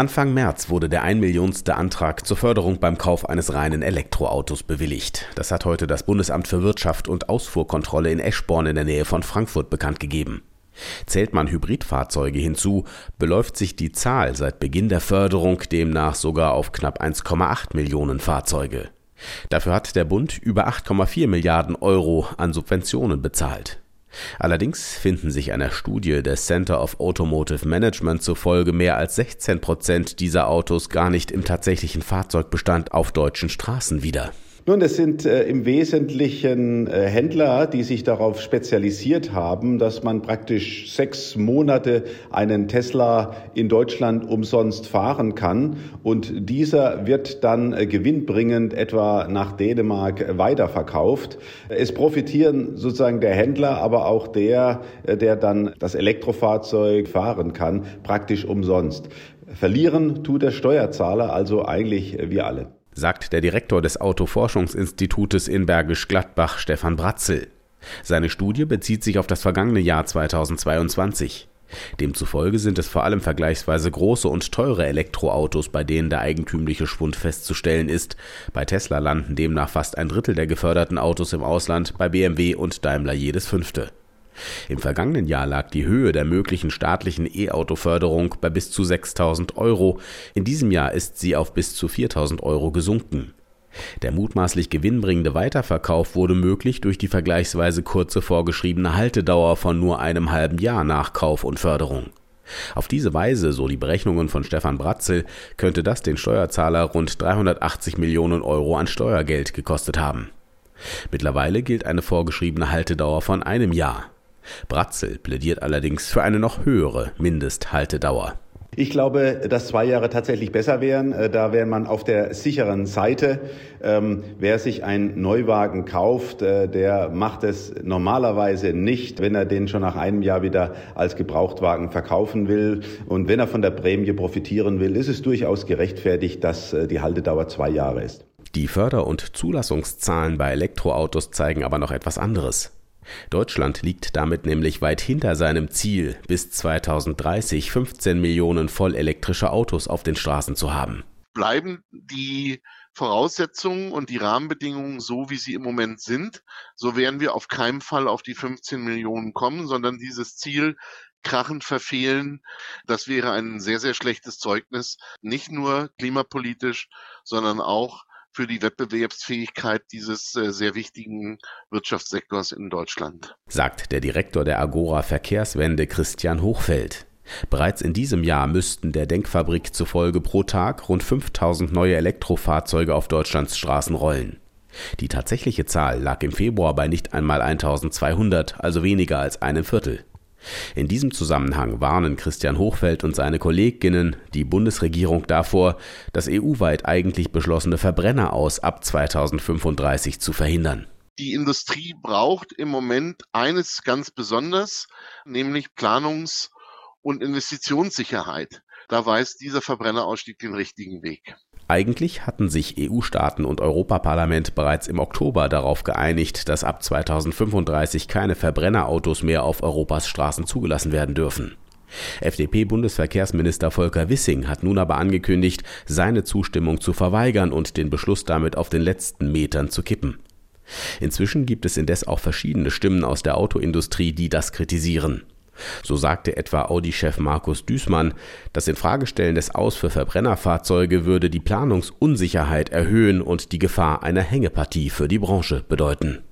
Anfang März wurde der einmillionste Antrag zur Förderung beim Kauf eines reinen Elektroautos bewilligt. Das hat heute das Bundesamt für Wirtschaft und Ausfuhrkontrolle in Eschborn in der Nähe von Frankfurt bekannt gegeben. Zählt man Hybridfahrzeuge hinzu, beläuft sich die Zahl seit Beginn der Förderung demnach sogar auf knapp 1,8 Millionen Fahrzeuge. Dafür hat der Bund über 8,4 Milliarden Euro an Subventionen bezahlt. Allerdings finden sich einer Studie des Center of Automotive Management zufolge mehr als 16 Prozent dieser Autos gar nicht im tatsächlichen Fahrzeugbestand auf deutschen Straßen wieder. Nun, es sind äh, im Wesentlichen äh, Händler, die sich darauf spezialisiert haben, dass man praktisch sechs Monate einen Tesla in Deutschland umsonst fahren kann. Und dieser wird dann äh, gewinnbringend etwa nach Dänemark weiterverkauft. Es profitieren sozusagen der Händler, aber auch der, äh, der dann das Elektrofahrzeug fahren kann, praktisch umsonst. Verlieren tut der Steuerzahler, also eigentlich wir alle sagt der Direktor des Autoforschungsinstitutes in Bergisch Gladbach, Stefan Bratzel. Seine Studie bezieht sich auf das vergangene Jahr 2022. Demzufolge sind es vor allem vergleichsweise große und teure Elektroautos, bei denen der eigentümliche Schwund festzustellen ist. Bei Tesla landen demnach fast ein Drittel der geförderten Autos im Ausland, bei BMW und Daimler jedes fünfte. Im vergangenen Jahr lag die Höhe der möglichen staatlichen E-Auto-Förderung bei bis zu 6.000 Euro. In diesem Jahr ist sie auf bis zu 4.000 Euro gesunken. Der mutmaßlich gewinnbringende Weiterverkauf wurde möglich durch die vergleichsweise kurze vorgeschriebene Haltedauer von nur einem halben Jahr nach Kauf und Förderung. Auf diese Weise, so die Berechnungen von Stefan Bratzel, könnte das den Steuerzahler rund 380 Millionen Euro an Steuergeld gekostet haben. Mittlerweile gilt eine vorgeschriebene Haltedauer von einem Jahr. Bratzel plädiert allerdings für eine noch höhere Mindesthaltedauer. Ich glaube, dass zwei Jahre tatsächlich besser wären. Äh, da wäre man auf der sicheren Seite. Ähm, wer sich einen Neuwagen kauft, äh, der macht es normalerweise nicht, wenn er den schon nach einem Jahr wieder als Gebrauchtwagen verkaufen will. Und wenn er von der Prämie profitieren will, ist es durchaus gerechtfertigt, dass äh, die Haltedauer zwei Jahre ist. Die Förder- und Zulassungszahlen bei Elektroautos zeigen aber noch etwas anderes. Deutschland liegt damit nämlich weit hinter seinem Ziel, bis 2030 15 Millionen vollelektrische Autos auf den Straßen zu haben. Bleiben die Voraussetzungen und die Rahmenbedingungen so, wie sie im Moment sind, so werden wir auf keinen Fall auf die 15 Millionen kommen, sondern dieses Ziel krachend verfehlen. Das wäre ein sehr, sehr schlechtes Zeugnis, nicht nur klimapolitisch, sondern auch für die Wettbewerbsfähigkeit dieses äh, sehr wichtigen Wirtschaftssektors in Deutschland. Sagt der Direktor der Agora Verkehrswende Christian Hochfeld. Bereits in diesem Jahr müssten der Denkfabrik zufolge pro Tag rund 5000 neue Elektrofahrzeuge auf Deutschlands Straßen rollen. Die tatsächliche Zahl lag im Februar bei nicht einmal 1200, also weniger als einem Viertel. In diesem Zusammenhang warnen Christian Hochfeld und seine Kolleginnen die Bundesregierung davor, das EU-weit eigentlich beschlossene Verbrenner aus ab 2035 zu verhindern. Die Industrie braucht im Moment eines ganz besonders, nämlich Planungs- und Investitionssicherheit. Da weist dieser Verbrennerausstieg den richtigen Weg. Eigentlich hatten sich EU-Staaten und Europaparlament bereits im Oktober darauf geeinigt, dass ab 2035 keine Verbrennerautos mehr auf Europas Straßen zugelassen werden dürfen. FDP-Bundesverkehrsminister Volker Wissing hat nun aber angekündigt, seine Zustimmung zu verweigern und den Beschluss damit auf den letzten Metern zu kippen. Inzwischen gibt es indes auch verschiedene Stimmen aus der Autoindustrie, die das kritisieren. So sagte etwa Audi-Chef Markus Düßmann, das Infragestellen des Aus für Verbrennerfahrzeuge würde die Planungsunsicherheit erhöhen und die Gefahr einer Hängepartie für die Branche bedeuten